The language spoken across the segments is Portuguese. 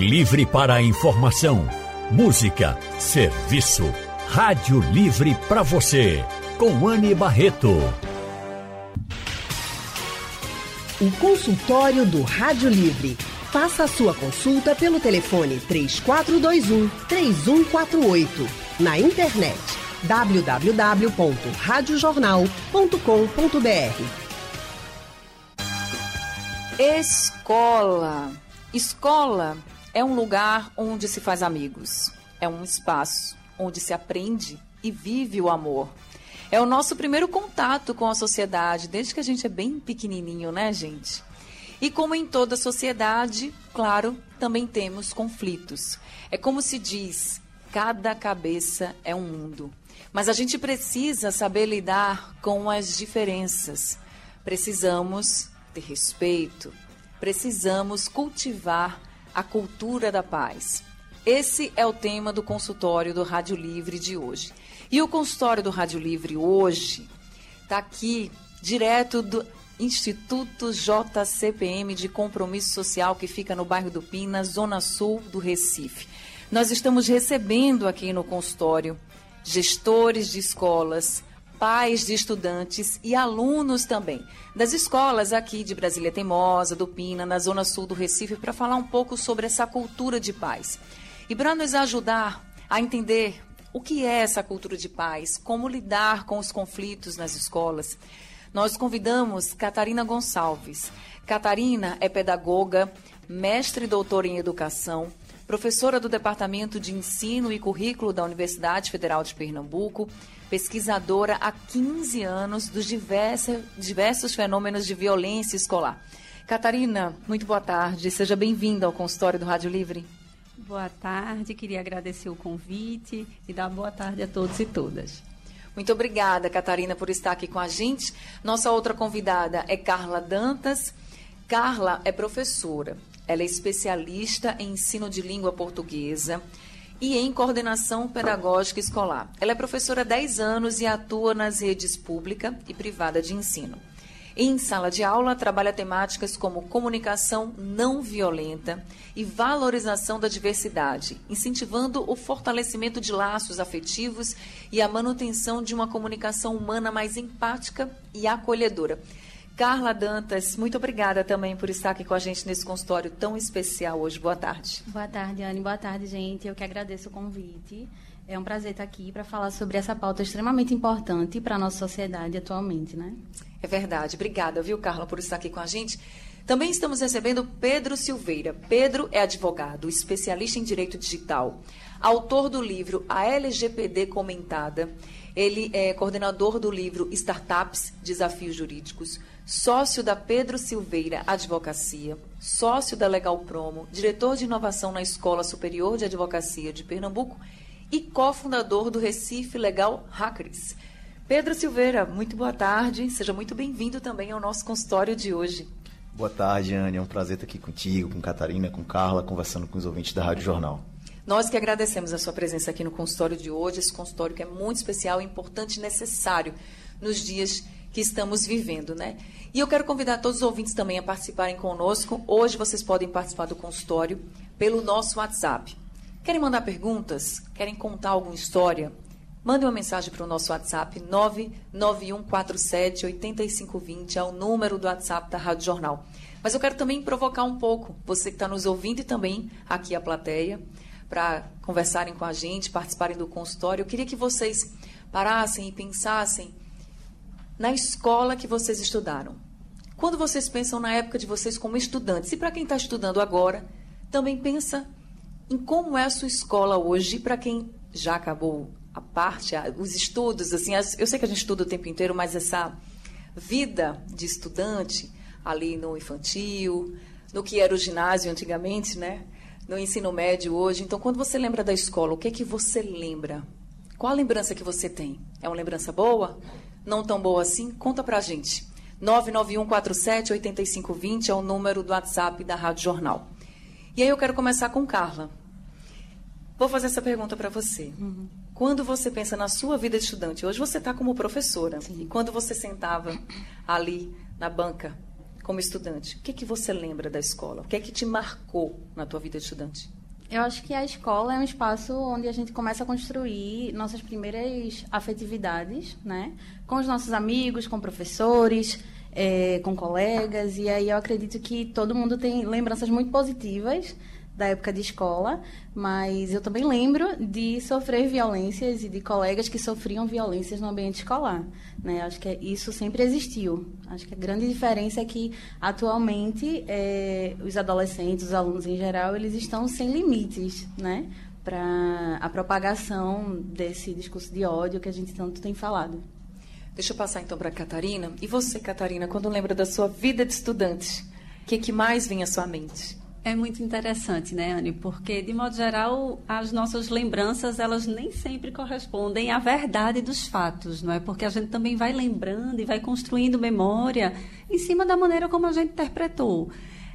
Livre para a informação, música, serviço. Rádio Livre para você, com Anne Barreto. O consultório do Rádio Livre. Faça a sua consulta pelo telefone 3421 3148. Na internet www.radiojornal.com.br. Escola. Escola é um lugar onde se faz amigos. É um espaço onde se aprende e vive o amor. É o nosso primeiro contato com a sociedade, desde que a gente é bem pequenininho, né, gente? E como em toda sociedade, claro, também temos conflitos. É como se diz, cada cabeça é um mundo. Mas a gente precisa saber lidar com as diferenças. Precisamos ter respeito, precisamos cultivar a cultura da paz. Esse é o tema do consultório do Rádio Livre de hoje. E o consultório do Rádio Livre hoje está aqui, direto do Instituto JCPM de Compromisso Social, que fica no bairro do Pina, zona sul do Recife. Nós estamos recebendo aqui no consultório gestores de escolas, pais de estudantes e alunos também das escolas aqui de Brasília Teimosa, do Pina, na zona sul do Recife, para falar um pouco sobre essa cultura de paz. E para nos ajudar a entender o que é essa cultura de paz, como lidar com os conflitos nas escolas, nós convidamos Catarina Gonçalves. Catarina é pedagoga, mestre e doutora em educação, professora do Departamento de Ensino e Currículo da Universidade Federal de Pernambuco, pesquisadora há 15 anos dos diversos, diversos fenômenos de violência escolar. Catarina, muito boa tarde. Seja bem-vinda ao consultório do Rádio Livre. Boa tarde, queria agradecer o convite e dar boa tarde a todos e todas. Muito obrigada, Catarina, por estar aqui com a gente. Nossa outra convidada é Carla Dantas. Carla é professora. Ela é especialista em ensino de língua portuguesa e em coordenação pedagógica escolar. Ela é professora há 10 anos e atua nas redes pública e privada de ensino. Em sala de aula, trabalha temáticas como comunicação não violenta e valorização da diversidade, incentivando o fortalecimento de laços afetivos e a manutenção de uma comunicação humana mais empática e acolhedora. Carla Dantas, muito obrigada também por estar aqui com a gente nesse consultório tão especial hoje. Boa tarde. Boa tarde, Anne. Boa tarde, gente. Eu que agradeço o convite. É um prazer estar aqui para falar sobre essa pauta extremamente importante para a nossa sociedade atualmente, né? É verdade. Obrigada, viu, Carla, por estar aqui com a gente. Também estamos recebendo Pedro Silveira. Pedro é advogado, especialista em direito digital, autor do livro A LGPD Comentada. Ele é coordenador do livro Startups Desafios Jurídicos sócio da Pedro Silveira Advocacia, sócio da Legal Promo, diretor de inovação na Escola Superior de Advocacia de Pernambuco e cofundador do Recife Legal Hackers. Pedro Silveira, muito boa tarde. Seja muito bem-vindo também ao nosso consultório de hoje. Boa tarde, Anne. É um prazer estar aqui contigo, com Catarina, com Carla, conversando com os ouvintes da Rádio Jornal. Nós que agradecemos a sua presença aqui no consultório de hoje, esse consultório que é muito especial, importante e necessário nos dias que estamos vivendo, né? E eu quero convidar todos os ouvintes também a participarem conosco. Hoje vocês podem participar do consultório pelo nosso WhatsApp. Querem mandar perguntas? Querem contar alguma história? Mande uma mensagem para o nosso WhatsApp 99147 8520, é o número do WhatsApp da Rádio Jornal. Mas eu quero também provocar um pouco você que está nos ouvindo e também aqui a plateia, para conversarem com a gente, participarem do consultório. Eu queria que vocês parassem e pensassem na escola que vocês estudaram. Quando vocês pensam na época de vocês como estudantes, e para quem está estudando agora, também pensa em como é a sua escola hoje, para quem já acabou a parte, os estudos, assim, eu sei que a gente estuda o tempo inteiro, mas essa vida de estudante ali no infantil, no que era o ginásio antigamente, né? No ensino médio hoje. Então, quando você lembra da escola, o que é que você lembra? Qual a lembrança que você tem? É uma lembrança boa? Não tão boa assim? Conta pra gente. 991478520 é o número do WhatsApp da Rádio Jornal. E aí eu quero começar com Carla. Vou fazer essa pergunta para você. Uhum. Quando você pensa na sua vida de estudante, hoje você está como professora, Sim. e quando você sentava ali na banca como estudante, o que, que você lembra da escola? O que é que te marcou na tua vida de estudante? Eu acho que a escola é um espaço onde a gente começa a construir nossas primeiras afetividades, né? Com os nossos amigos, com professores, é, com colegas. E aí eu acredito que todo mundo tem lembranças muito positivas da época de escola, mas eu também lembro de sofrer violências e de colegas que sofriam violências no ambiente escolar. Né? Acho que isso sempre existiu. Acho que a grande diferença é que, atualmente, é, os adolescentes, os alunos em geral, eles estão sem limites né? para a propagação desse discurso de ódio que a gente tanto tem falado. Deixa eu passar então para a Catarina. E você, Catarina, quando lembra da sua vida de estudante, o que, que mais vem à sua mente? É muito interessante, né, Anne? Porque, de modo geral, as nossas lembranças, elas nem sempre correspondem à verdade dos fatos, não é? Porque a gente também vai lembrando e vai construindo memória em cima da maneira como a gente interpretou.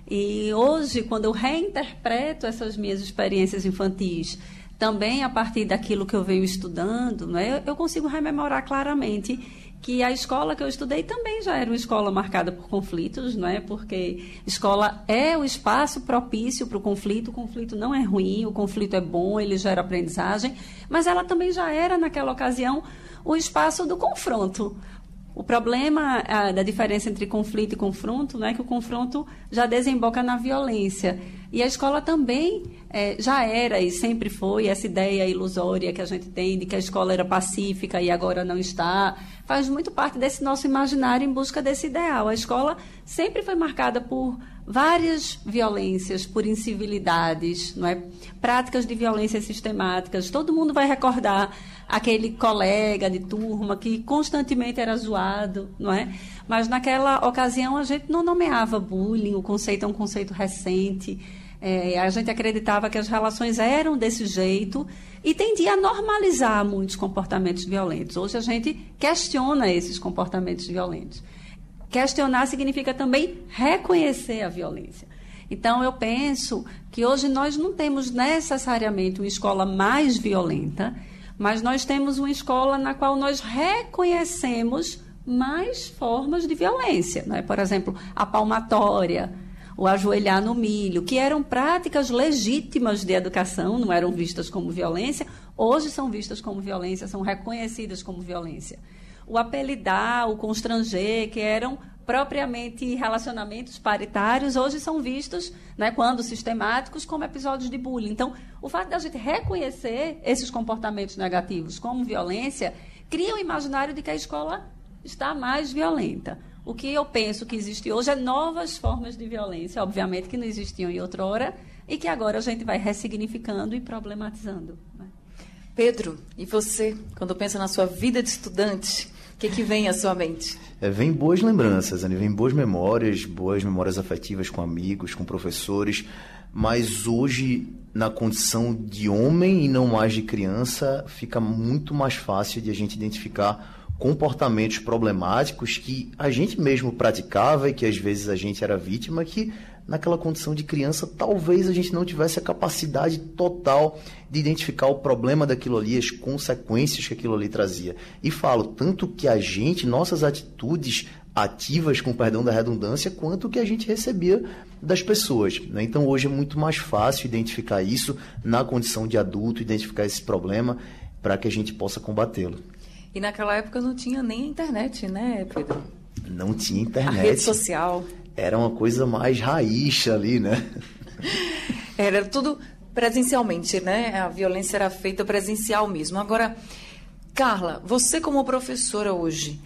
E hoje, quando eu reinterpreto essas minhas experiências infantis, também a partir daquilo que eu venho estudando, não é? eu consigo rememorar claramente que a escola que eu estudei também já era uma escola marcada por conflitos, não é? Porque escola é o espaço propício para o conflito. O conflito não é ruim, o conflito é bom, ele gera aprendizagem, mas ela também já era naquela ocasião o espaço do confronto. O problema a, da diferença entre conflito e confronto não é que o confronto já desemboca na violência. E a escola também é, já era e sempre foi essa ideia ilusória que a gente tem de que a escola era pacífica e agora não está. Faz muito parte desse nosso imaginário em busca desse ideal. A escola sempre foi marcada por várias violências, por incivilidades, não é? práticas de violência sistemáticas. Todo mundo vai recordar aquele colega de turma que constantemente era zoado, não é? Mas naquela ocasião a gente não nomeava bullying, o conceito é um conceito recente. É, a gente acreditava que as relações eram desse jeito e tendia a normalizar muitos comportamentos violentos. Hoje a gente questiona esses comportamentos violentos. Questionar significa também reconhecer a violência. Então, eu penso que hoje nós não temos necessariamente uma escola mais violenta, mas nós temos uma escola na qual nós reconhecemos mais formas de violência. Né? Por exemplo, a palmatória, o ajoelhar no milho, que eram práticas legítimas de educação, não eram vistas como violência, hoje são vistas como violência, são reconhecidas como violência. O apelidar, o constranger, que eram propriamente relacionamentos paritários hoje são vistos, né, quando sistemáticos, como episódios de bullying. Então, o fato da gente reconhecer esses comportamentos negativos como violência cria o um imaginário de que a escola está mais violenta. O que eu penso que existe hoje é novas formas de violência, obviamente que não existiam em outrora, e que agora a gente vai ressignificando e problematizando. Né? Pedro, e você, quando pensa na sua vida de estudante, que, que vem à sua mente? É, vem boas lembranças, Anny, vem boas memórias, boas memórias afetivas com amigos, com professores, mas hoje, na condição de homem e não mais de criança, fica muito mais fácil de a gente identificar comportamentos problemáticos que a gente mesmo praticava e que às vezes a gente era vítima, que naquela condição de criança, talvez a gente não tivesse a capacidade total de identificar o problema daquilo ali, as consequências que aquilo ali trazia. E falo tanto que a gente, nossas atitudes ativas, com perdão da redundância, quanto que a gente recebia das pessoas. Né? Então hoje é muito mais fácil identificar isso na condição de adulto, identificar esse problema para que a gente possa combatê-lo. E naquela época não tinha nem internet, né, Pedro? Não tinha internet. A rede social era uma coisa mais raiz ali, né? Era tudo presencialmente, né? A violência era feita presencial mesmo. Agora, Carla, você como professora hoje,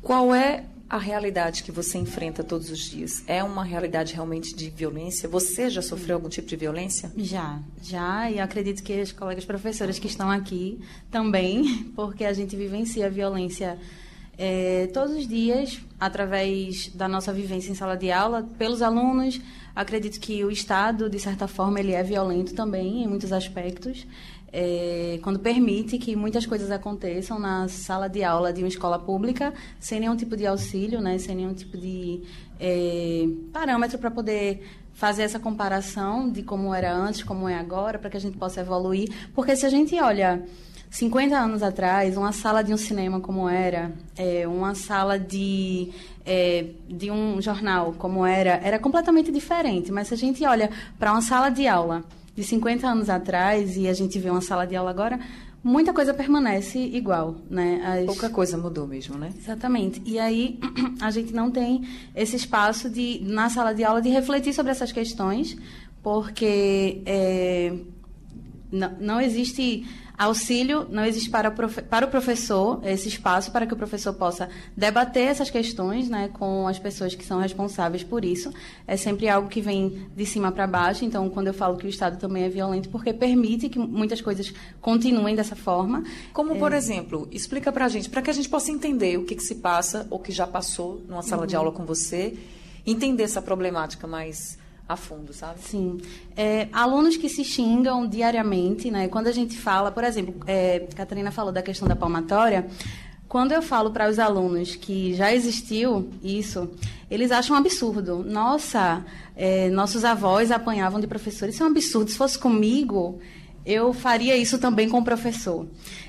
qual é a realidade que você enfrenta todos os dias? É uma realidade realmente de violência? Você já sofreu algum tipo de violência? Já, já, e acredito que as colegas professoras que estão aqui também, porque a gente vivencia a violência é, todos os dias, através da nossa vivência em sala de aula, pelos alunos. Acredito que o Estado, de certa forma, ele é violento também, em muitos aspectos, é, quando permite que muitas coisas aconteçam na sala de aula de uma escola pública, sem nenhum tipo de auxílio, né, sem nenhum tipo de é, parâmetro para poder fazer essa comparação de como era antes, como é agora, para que a gente possa evoluir. Porque se a gente olha 50 anos atrás, uma sala de um cinema como era, é, uma sala de, é, de um jornal como era, era completamente diferente. Mas se a gente olha para uma sala de aula de 50 anos atrás e a gente vê uma sala de aula agora, muita coisa permanece igual, né? As... Pouca coisa mudou mesmo, né? Exatamente. E aí a gente não tem esse espaço de na sala de aula de refletir sobre essas questões, porque é, não, não existe Auxílio não existe para o, para o professor, esse espaço para que o professor possa debater essas questões né, com as pessoas que são responsáveis por isso. É sempre algo que vem de cima para baixo. Então, quando eu falo que o Estado também é violento, porque permite que muitas coisas continuem dessa forma. Como, por é... exemplo, explica para a gente, para que a gente possa entender o que, que se passa ou que já passou numa sala uhum. de aula com você, entender essa problemática mais a fundo, sabe? Sim. É, alunos que se xingam diariamente, né? Quando a gente fala, por exemplo, é, Catarina falou da questão da palmatória. Quando eu falo para os alunos que já existiu isso, eles acham um absurdo. Nossa, é, nossos avós apanhavam de professores. Isso é um absurdo. Se fosse comigo, eu faria isso também com o professor.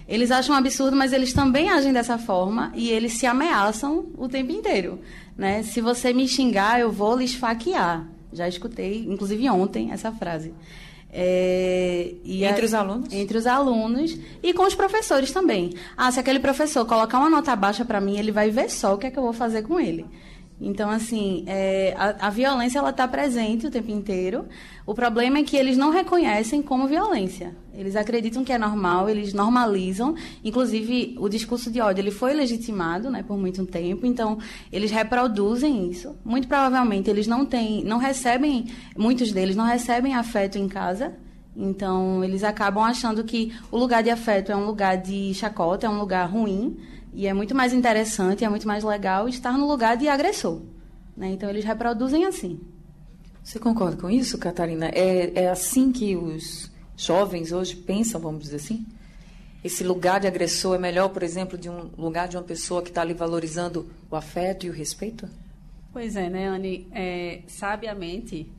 Eles acham um absurdo, mas eles também agem dessa forma e eles se ameaçam o tempo inteiro. Né? Se você me xingar, eu vou lhe esfaquear. Já escutei, inclusive ontem, essa frase. É, entre a, os alunos? Entre os alunos e com os professores também. Ah, se aquele professor colocar uma nota baixa para mim, ele vai ver só o que é que eu vou fazer com ele. Então, assim, é, a, a, violência ela está presente o tempo inteiro. O problema é que eles não reconhecem como violência. Eles acreditam que é normal, eles normalizam. Inclusive, o discurso de ódio ele foi legitimado, né, por muito tempo. Então, eles reproduzem isso. Muito provavelmente, eles não têm, não recebem, muitos deles não recebem afeto em casa. Então, eles acabam achando que o lugar de afeto é um lugar de chacota, é um lugar ruim. E é muito mais interessante, é muito mais legal estar no lugar de agressor. Né? Então, eles reproduzem assim. Você concorda com isso, Catarina? É, é assim que os jovens hoje pensam, vamos dizer assim? Esse lugar de agressor é melhor, por exemplo, de um lugar de uma pessoa que está ali valorizando o afeto e o respeito? Pois é, né, Anne? É, sabiamente,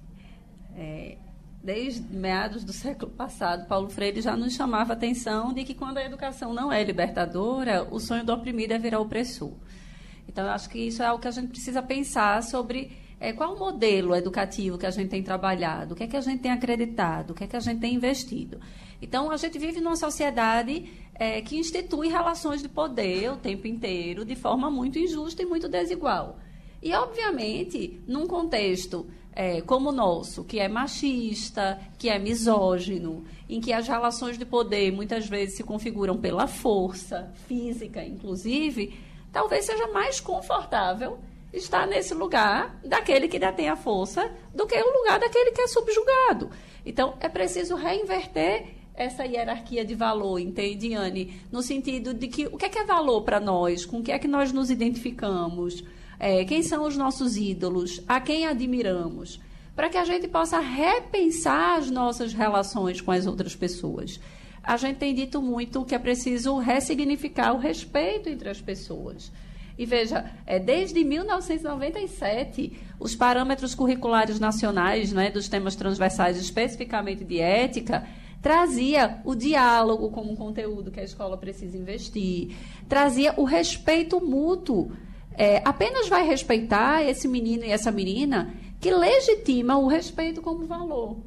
é, desde meados do século passado, Paulo Freire já nos chamava a atenção de que quando a educação não é libertadora, o sonho do oprimido é virar opressor. Então, eu acho que isso é algo que a gente precisa pensar sobre é, qual o modelo educativo que a gente tem trabalhado, o que é que a gente tem acreditado, o que é que a gente tem investido. Então, a gente vive numa sociedade é, que institui relações de poder o tempo inteiro de forma muito injusta e muito desigual. E, obviamente, num contexto é, como o nosso, que é machista, que é misógino, em que as relações de poder muitas vezes se configuram pela força física, inclusive, talvez seja mais confortável estar nesse lugar daquele que detém a força do que o lugar daquele que é subjugado. Então, é preciso reinverter essa hierarquia de valor, entende, Anne? No sentido de que o que é, que é valor para nós, com o que é que nós nos identificamos, é, quem são os nossos ídolos, a quem admiramos, para que a gente possa repensar as nossas relações com as outras pessoas. A gente tem dito muito que é preciso ressignificar o respeito entre as pessoas. E veja, é, desde 1997, os parâmetros curriculares nacionais né, dos temas transversais, especificamente de ética, trazia o diálogo como conteúdo que a escola precisa investir, trazia o respeito mútuo é, apenas vai respeitar esse menino e essa menina que legitima o respeito como valor.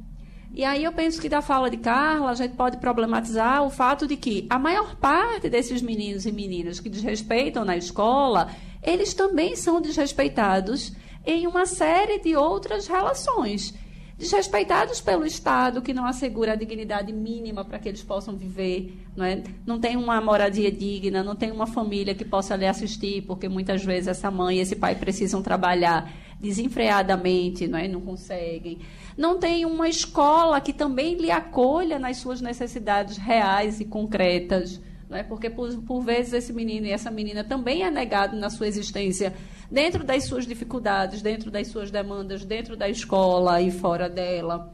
E aí eu penso que da fala de Carla a gente pode problematizar o fato de que a maior parte desses meninos e meninas que desrespeitam na escola, eles também são desrespeitados em uma série de outras relações desrespeitados pelo Estado, que não assegura a dignidade mínima para que eles possam viver, não, é? não tem uma moradia digna, não tem uma família que possa lhe assistir, porque muitas vezes essa mãe e esse pai precisam trabalhar desenfreadamente, não, é? não conseguem. Não tem uma escola que também lhe acolha nas suas necessidades reais e concretas né? porque por, por vezes esse menino e essa menina também é negado na sua existência, dentro das suas dificuldades, dentro das suas demandas, dentro da escola e fora dela.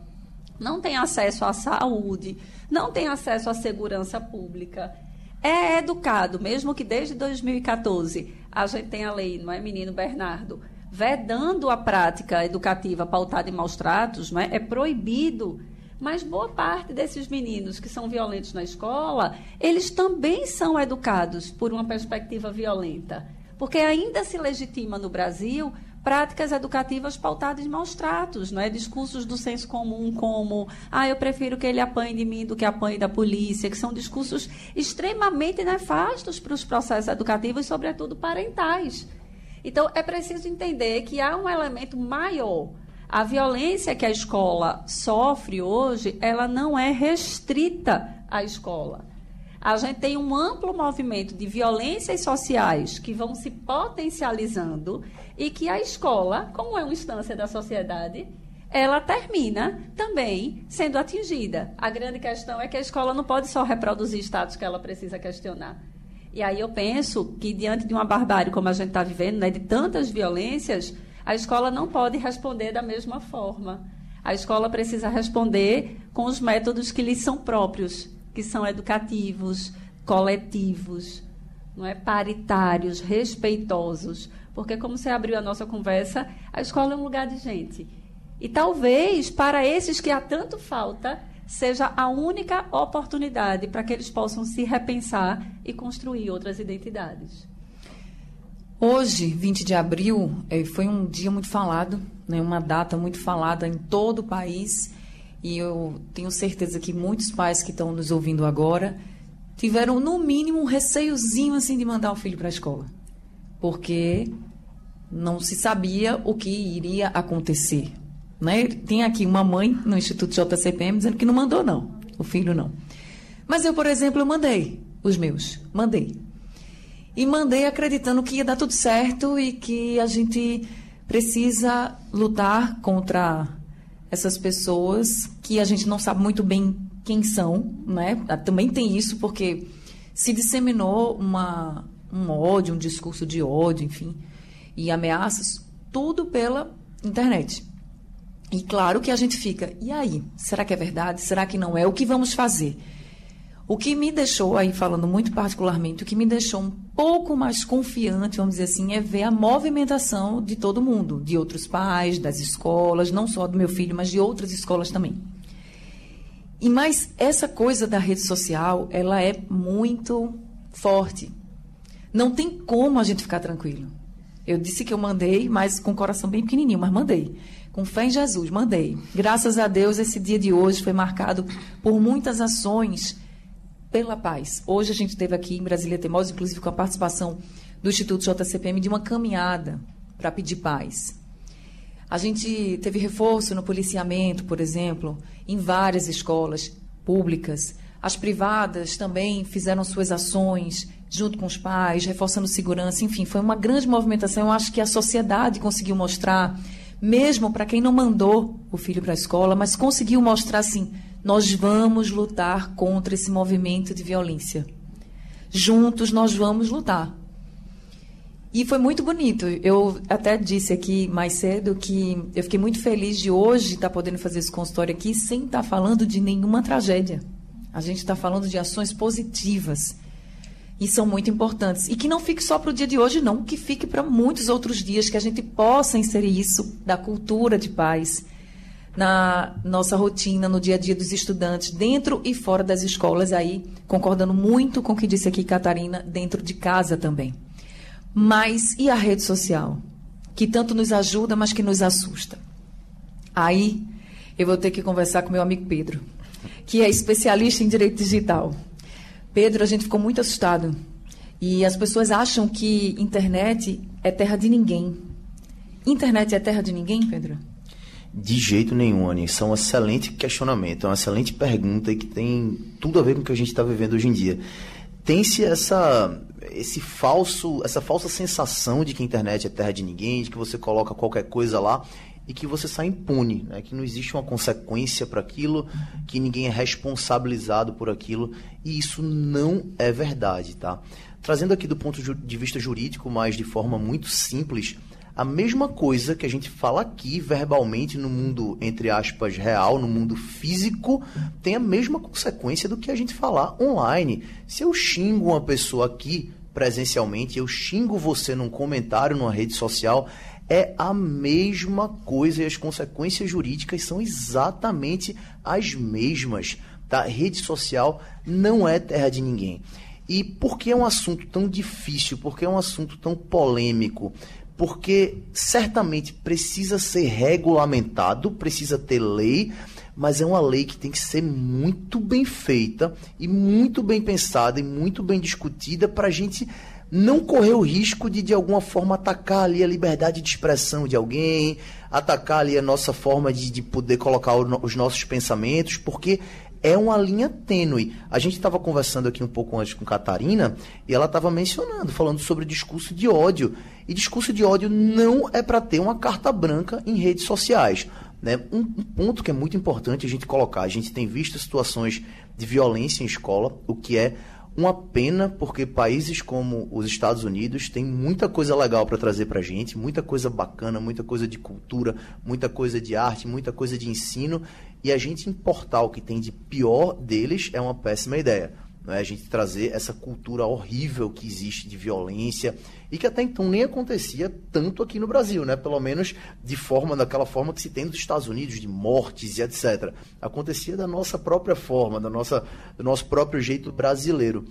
Não tem acesso à saúde, não tem acesso à segurança pública. É educado, mesmo que desde 2014 a gente tem a lei, não é, menino Bernardo? vedando a prática educativa pautada em maus tratos, não é? é proibido Mas boa parte desses meninos que são violentos na escola, eles também são educados por uma perspectiva violenta. Porque ainda se legitima no Brasil práticas educativas pautadas em maus tratos, não é? Discursos do senso comum como, ah, eu prefiro que ele apanhe de mim do que apanhe da polícia, que são discursos extremamente nefastos para os processos educativos, sobretudo parentais. Então, é preciso entender que há um elemento maior. A violência que a escola sofre hoje, ela não é restrita à escola a gente tem um amplo movimento de violências sociais que vão se potencializando e que a escola, como é uma instância da sociedade, ela termina também sendo atingida. A grande questão é que a escola não pode só reproduzir status que ela precisa questionar. E aí eu penso que, diante de uma barbárie como a gente está vivendo, né, de tantas violências, a escola não pode responder da mesma forma. A escola precisa responder com os métodos que lhes são próprios que são educativos, coletivos, não é paritários, respeitosos, porque como você abriu a nossa conversa, a escola é um lugar de gente. E talvez para esses que há tanto falta, seja a única oportunidade para que eles possam se repensar e construir outras identidades. Hoje, 20 de abril, eh, foi um dia muito falado, né, uma data muito falada em todo o país e eu tenho certeza que muitos pais que estão nos ouvindo agora tiveram, no mínimo, um receiozinho assim de mandar o filho para a escola. Porque não se sabia o que iria acontecer. Né? Tem aqui uma mãe no Instituto JCPM dizendo que não mandou, não. O filho não. Mas eu, por exemplo, eu mandei os meus. Mandei. E mandei acreditando que ia dar tudo certo e que a gente precisa lutar contra essas pessoas que a gente não sabe muito bem quem são, né? Também tem isso porque se disseminou uma, um ódio, um discurso de ódio, enfim, e ameaças, tudo pela internet. E claro que a gente fica, e aí? Será que é verdade? Será que não é? O que vamos fazer? O que me deixou, aí falando muito particularmente, o que me deixou um pouco mais confiante, vamos dizer assim, é ver a movimentação de todo mundo, de outros pais, das escolas, não só do meu filho, mas de outras escolas também. E mais essa coisa da rede social, ela é muito forte. Não tem como a gente ficar tranquilo. Eu disse que eu mandei, mas com o coração bem pequenininho, mas mandei. Com fé em Jesus, mandei. Graças a Deus, esse dia de hoje foi marcado por muitas ações pela paz. Hoje a gente teve aqui em Brasília Teimosa, inclusive com a participação do Instituto JCPM, de uma caminhada para pedir paz. A gente teve reforço no policiamento, por exemplo, em várias escolas públicas. As privadas também fizeram suas ações junto com os pais, reforçando segurança. Enfim, foi uma grande movimentação. Eu acho que a sociedade conseguiu mostrar, mesmo para quem não mandou o filho para a escola, mas conseguiu mostrar assim: nós vamos lutar contra esse movimento de violência. Juntos nós vamos lutar. E foi muito bonito. Eu até disse aqui mais cedo que eu fiquei muito feliz de hoje estar podendo fazer esse consultório aqui sem estar falando de nenhuma tragédia. A gente está falando de ações positivas. E são muito importantes. E que não fique só para o dia de hoje, não, que fique para muitos outros dias, que a gente possa inserir isso da cultura de paz na nossa rotina, no dia a dia dos estudantes, dentro e fora das escolas, aí concordando muito com o que disse aqui Catarina, dentro de casa também. Mas e a rede social? Que tanto nos ajuda, mas que nos assusta. Aí eu vou ter que conversar com meu amigo Pedro, que é especialista em direito digital. Pedro, a gente ficou muito assustado. E as pessoas acham que internet é terra de ninguém. Internet é terra de ninguém, Pedro? De jeito nenhum, Anny. Isso é um excelente questionamento, é uma excelente pergunta e que tem tudo a ver com o que a gente está vivendo hoje em dia. Tem-se essa, esse falso, essa falsa sensação de que a internet é terra de ninguém, de que você coloca qualquer coisa lá e que você sai impune, né? que não existe uma consequência para aquilo, que ninguém é responsabilizado por aquilo, e isso não é verdade, tá? Trazendo aqui do ponto de vista jurídico, mas de forma muito simples, a mesma coisa que a gente fala aqui verbalmente no mundo, entre aspas, real, no mundo físico, tem a mesma consequência do que a gente falar online. Se eu xingo uma pessoa aqui presencialmente, eu xingo você num comentário numa rede social, é a mesma coisa e as consequências jurídicas são exatamente as mesmas. Tá? Rede social não é terra de ninguém. E por que é um assunto tão difícil? Por que é um assunto tão polêmico? Porque certamente precisa ser regulamentado, precisa ter lei, mas é uma lei que tem que ser muito bem feita e muito bem pensada e muito bem discutida para a gente não correr o risco de de alguma forma atacar ali a liberdade de expressão de alguém, atacar ali a nossa forma de, de poder colocar os nossos pensamentos, porque é uma linha tênue. A gente estava conversando aqui um pouco antes com Catarina e ela estava mencionando, falando sobre discurso de ódio. E discurso de ódio não é para ter uma carta branca em redes sociais. Né? Um, um, ponto que é muito importante a gente colocar: a gente tem visto situações de violência em escola, o que é uma pena, porque países como os Estados Unidos têm muita coisa legal para trazer para a gente, muita coisa bacana, muita coisa de cultura, muita coisa de arte, muita coisa de ensino, e a gente importar o que tem de pior deles é uma péssima ideia. Né? A gente trazer essa cultura horrível que existe de violência e que até então nem acontecia tanto aqui no Brasil, né? Pelo menos de forma, daquela forma que se tem nos Estados Unidos, de mortes e etc. Acontecia da nossa própria forma, da nossa, do nosso próprio jeito brasileiro.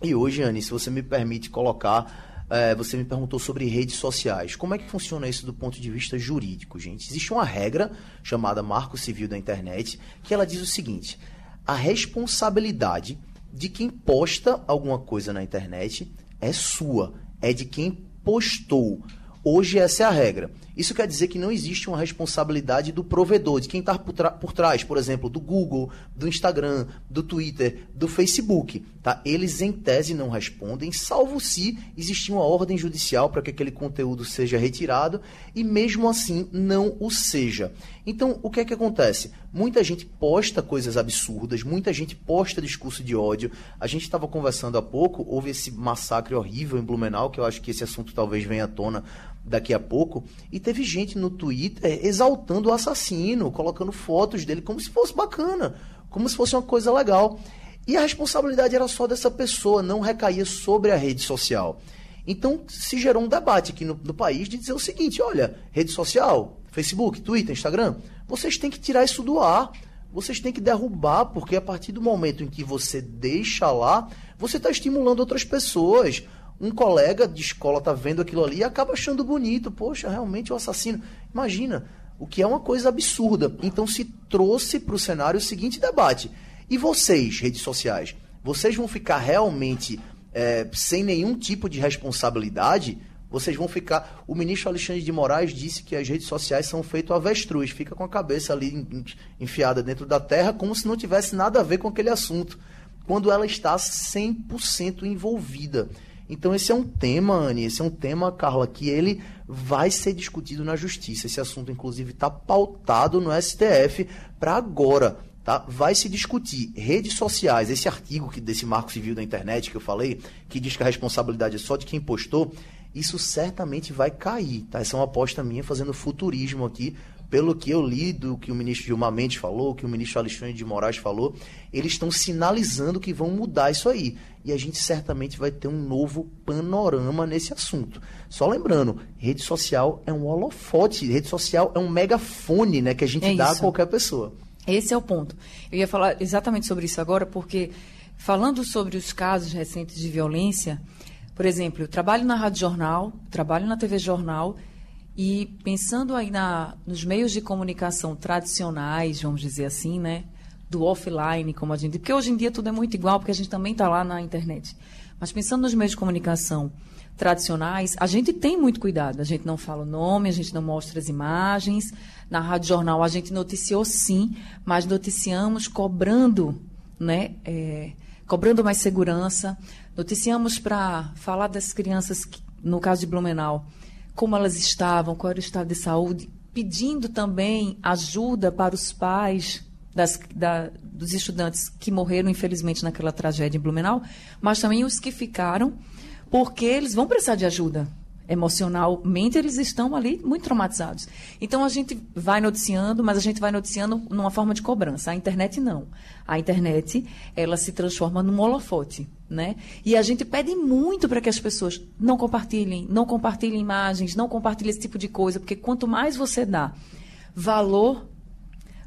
E hoje, Anne, se você me permite colocar é, você me perguntou sobre redes sociais. Como é que funciona isso do ponto de vista jurídico, gente? Existe uma regra chamada Marco Civil da Internet que ela diz o seguinte: a responsabilidade de quem posta alguma coisa na internet é sua, é de quem postou. Hoje essa é a regra. Isso quer dizer que não existe uma responsabilidade do provedor, de quem está por, por, trás, por exemplo, do Google, do Instagram, do Twitter, do Facebook. Tá? Eles, em tese, não respondem, salvo se existir uma ordem judicial para que aquele conteúdo seja retirado e, mesmo assim, não o seja. Então, o que é que acontece? Muita gente posta coisas absurdas, muita gente posta discurso de ódio. A gente estava conversando há pouco, houve esse massacre horrível em Blumenau, que eu acho que esse assunto talvez venha à tona daqui a pouco, e teve gente no Twitter exaltando o assassino, colocando fotos dele como se fosse bacana, como se fosse uma coisa legal. E a responsabilidade era só dessa pessoa, não recaía sobre a rede social. Então se gerou um debate aqui no, no país de dizer o seguinte: olha, rede social, Facebook, Twitter, Instagram, vocês têm que tirar isso do ar. Vocês têm que derrubar, porque a partir do momento em que você deixa lá, você está estimulando outras pessoas um colega de escola tá vendo aquilo ali e acaba achando bonito. Poxa, realmente é o um assassino. Imagina, o que é uma coisa absurda. Então se trouxe para o cenário o seguinte debate. E vocês, redes sociais, vocês vão ficar realmente é, sem nenhum tipo de responsabilidade? Vocês vão ficar. O ministro Alexandre de Moraes disse que as redes sociais são feitas avestruz, fica com a cabeça ali enfiada dentro da terra, como se não tivesse nada a ver com aquele assunto, quando ela está 100% envolvida. Então esse é um tema, Anne, esse é um tema, Carla, que ele vai ser discutido na justiça. Esse assunto, inclusive, está pautado no STF para agora. Tá? Vai se discutir redes sociais, esse artigo que, desse marco civil da internet que eu falei, que diz que a responsabilidade é só de quem postou, isso certamente vai cair. Tá? Essa é uma aposta minha fazendo futurismo aqui pelo que eu li do que o ministro Gilmar Mendes falou, que o ministro Alexandre de Moraes falou, eles estão sinalizando que vão mudar isso aí. E a gente certamente vai ter um novo panorama nesse assunto. Só lembrando, rede social é um holofote, rede social é um megafone né, que a gente é dá isso. a qualquer pessoa. Esse é o ponto. Eu ia falar exatamente sobre isso agora, porque falando sobre os casos recentes de violência, por exemplo, eu trabalho na Rádio Jornal, trabalho na TV Jornal e pensando aí na, nos meios de comunicação tradicionais, vamos dizer assim, né? Do offline, como a gente. Porque hoje em dia tudo é muito igual, porque a gente também está lá na internet. Mas pensando nos meios de comunicação tradicionais, a gente tem muito cuidado. A gente não fala o nome, a gente não mostra as imagens. Na Rádio Jornal a gente noticiou sim, mas noticiamos cobrando, né? É, cobrando mais segurança. Noticiamos para falar das crianças, no caso de Blumenau, como elas estavam, qual era o estado de saúde, pedindo também ajuda para os pais das, da, dos estudantes que morreram, infelizmente, naquela tragédia em Blumenau, mas também os que ficaram, porque eles vão precisar de ajuda. Emocionalmente eles estão ali muito traumatizados. Então a gente vai noticiando, mas a gente vai noticiando numa forma de cobrança. A internet não. A internet, ela se transforma num holofote, né? E a gente pede muito para que as pessoas não compartilhem, não compartilhem imagens, não compartilhem esse tipo de coisa, porque quanto mais você dá valor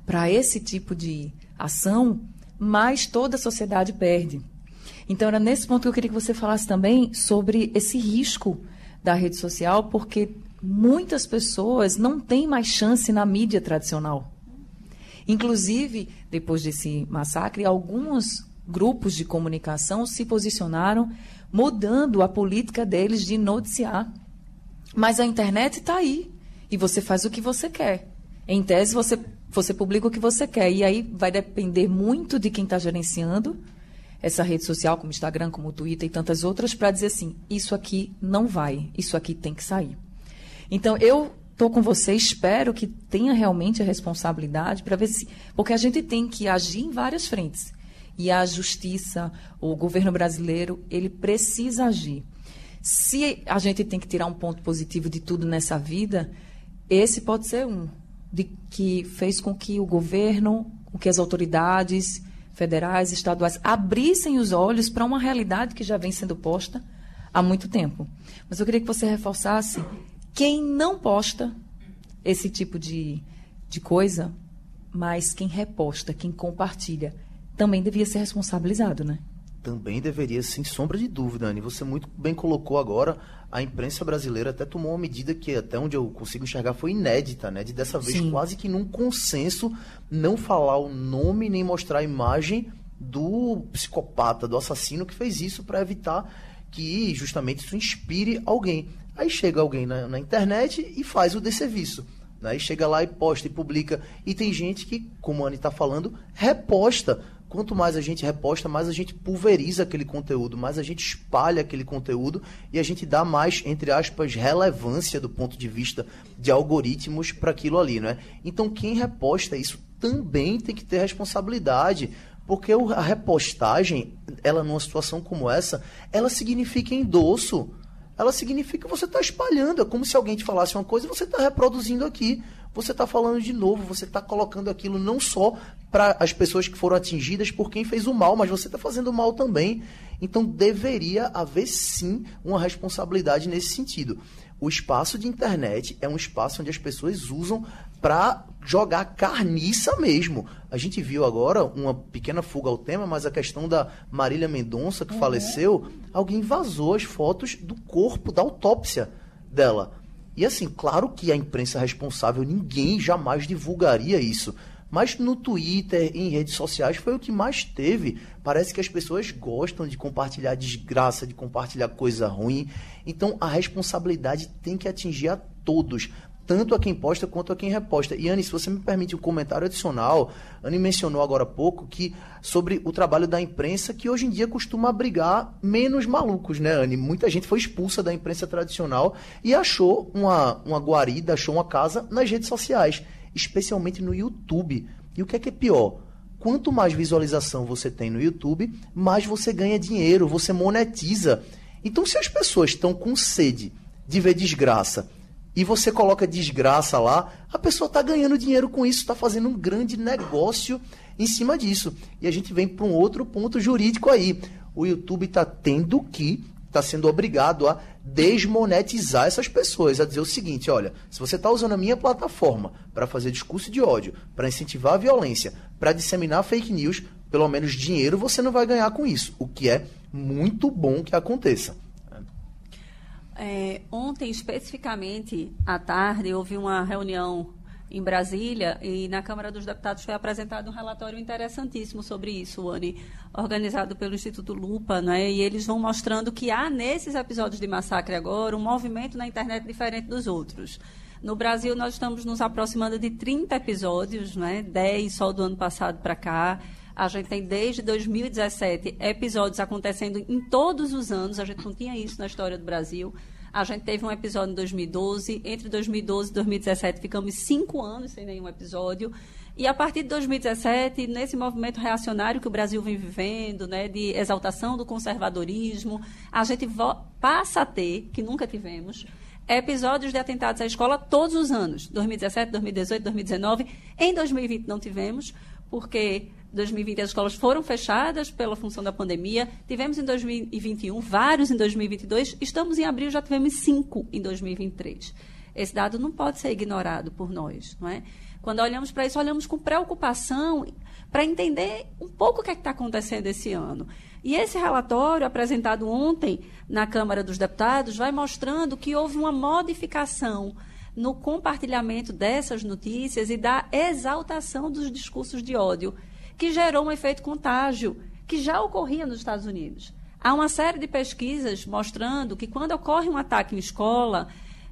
para esse tipo de ação, mais toda a sociedade perde. Então era nesse ponto que eu queria que você falasse também sobre esse risco da rede social, porque muitas pessoas não têm mais chance na mídia tradicional. Inclusive, depois desse massacre, alguns grupos de comunicação se posicionaram mudando a política deles de noticiar. Mas a internet está aí e você faz o que você quer. Em tese, você, você publica o que você quer. E aí vai depender muito de quem está gerenciando essa rede social, como Instagram, como Twitter e tantas outras, para dizer assim: isso aqui não vai, isso aqui tem que sair. Então, eu estou com você, espero que tenha realmente a responsabilidade para ver se. Porque a gente tem que agir em várias frentes. E a justiça, o governo brasileiro, ele precisa agir. Se a gente tem que tirar um ponto positivo de tudo nessa vida, esse pode ser um, de que fez com que o governo, com que as autoridades federais, estaduais, abrissem os olhos para uma realidade que já vem sendo posta há muito tempo. Mas eu queria que você reforçasse quem não posta esse tipo de, de coisa, mas quem reposta, quem compartilha, também devia ser responsabilizado, né? Também deveria, sem sombra de dúvida, Anne. Você muito bem colocou agora, a imprensa brasileira até tomou uma medida que, até onde eu consigo enxergar, foi inédita, né? De dessa vez, Sim. quase que num consenso, não falar o nome nem mostrar a imagem do psicopata, do assassino que fez isso para evitar que justamente isso inspire alguém. Aí chega alguém na, na internet e faz o desserviço. Né? E chega lá e posta e publica. E tem gente que, como a Anne está falando, reposta quanto mais a gente reposta, mais a gente pulveriza aquele conteúdo, mais a gente espalha aquele conteúdo e a gente dá mais, entre aspas, relevância do ponto de vista de algoritmos para aquilo ali, não é? Então quem reposta isso também tem que ter responsabilidade, porque a repostagem, ela numa situação como essa, ela significa endosso. Ela significa que você está espalhando. É como se alguém te falasse uma coisa e você está reproduzindo aqui você está falando de novo, você está colocando aquilo não só para as pessoas que foram atingidas por quem fez o mal, mas você está fazendo mal também. Então deveria haver sim uma responsabilidade nesse sentido. O espaço de internet é um espaço onde as pessoas usam para jogar carniça mesmo. A gente viu agora uma pequena fuga ao tema, mas a questão da Marília Mendonça, que uhum. faleceu, alguém vazou as fotos do corpo, da autópsia dela. E assim, claro que a imprensa responsável, ninguém jamais divulgaria isso. Mas no Twitter, em redes sociais, foi o que mais teve. Parece que as pessoas gostam de compartilhar desgraça, de compartilhar coisa ruim. Então a responsabilidade tem que atingir a todos tanto a quem posta quanto a quem reposta. E Anne, se você me permite um comentário adicional, Anne mencionou agora há pouco que sobre o trabalho da imprensa, que hoje em dia costuma abrigar menos malucos, né, Anne? Muita gente foi expulsa da imprensa tradicional e achou uma, uma guarida, achou uma casa nas redes sociais, especialmente no YouTube. E o que é que é pior? Quanto mais visualização você tem no YouTube, mais você ganha dinheiro, você monetiza. Então, se as pessoas estão com sede de ver desgraça e você coloca desgraça lá, a pessoa está ganhando dinheiro com isso, está fazendo um grande negócio em cima disso. E a gente vem para um outro ponto jurídico aí. O YouTube está tendo que, está sendo obrigado a desmonetizar essas pessoas, a dizer o seguinte: olha, se você está usando a minha plataforma para fazer discurso de ódio, para incentivar a violência, para disseminar fake news, pelo menos dinheiro você não vai ganhar com isso, o que é muito bom que aconteça. É, ontem, especificamente, à tarde, houve uma reunião em Brasília e na Câmara dos Deputados foi apresentado um relatório interessantíssimo sobre isso, Anne, organizado pelo Instituto Lupa, né? e eles vão mostrando que há nesses episódios de massacre agora um movimento na internet diferente dos outros. No Brasil, nós estamos nos aproximando de 30 episódios, né? 10 só do ano passado para cá. A gente tem desde 2017 episódios acontecendo em todos os anos. A gente não tinha isso na história do Brasil. A gente teve um episódio em 2012. Entre 2012 e 2017 ficamos cinco anos sem nenhum episódio. E a partir de 2017, nesse movimento reacionário que o Brasil vem vivendo, né, de exaltação do conservadorismo, a gente passa a ter, que nunca tivemos, episódios de atentados à escola todos os anos, 2017, 2018, 2019. Em 2020 não tivemos, porque 2020 as escolas foram fechadas pela função da pandemia. Tivemos em 2021 vários em 2022. Estamos em abril, já tivemos cinco em 2023. Esse dado não pode ser ignorado por nós, não é? Quando olhamos para isso, olhamos com preocupação para entender um pouco o que é está acontecendo esse ano. E esse relatório, apresentado ontem na Câmara dos Deputados, vai mostrando que houve uma modificação no compartilhamento dessas notícias e da exaltação dos discursos de ódio que gerou um efeito contágio, que já ocorria nos Estados Unidos. Há uma série de pesquisas mostrando que quando ocorre um ataque em escola,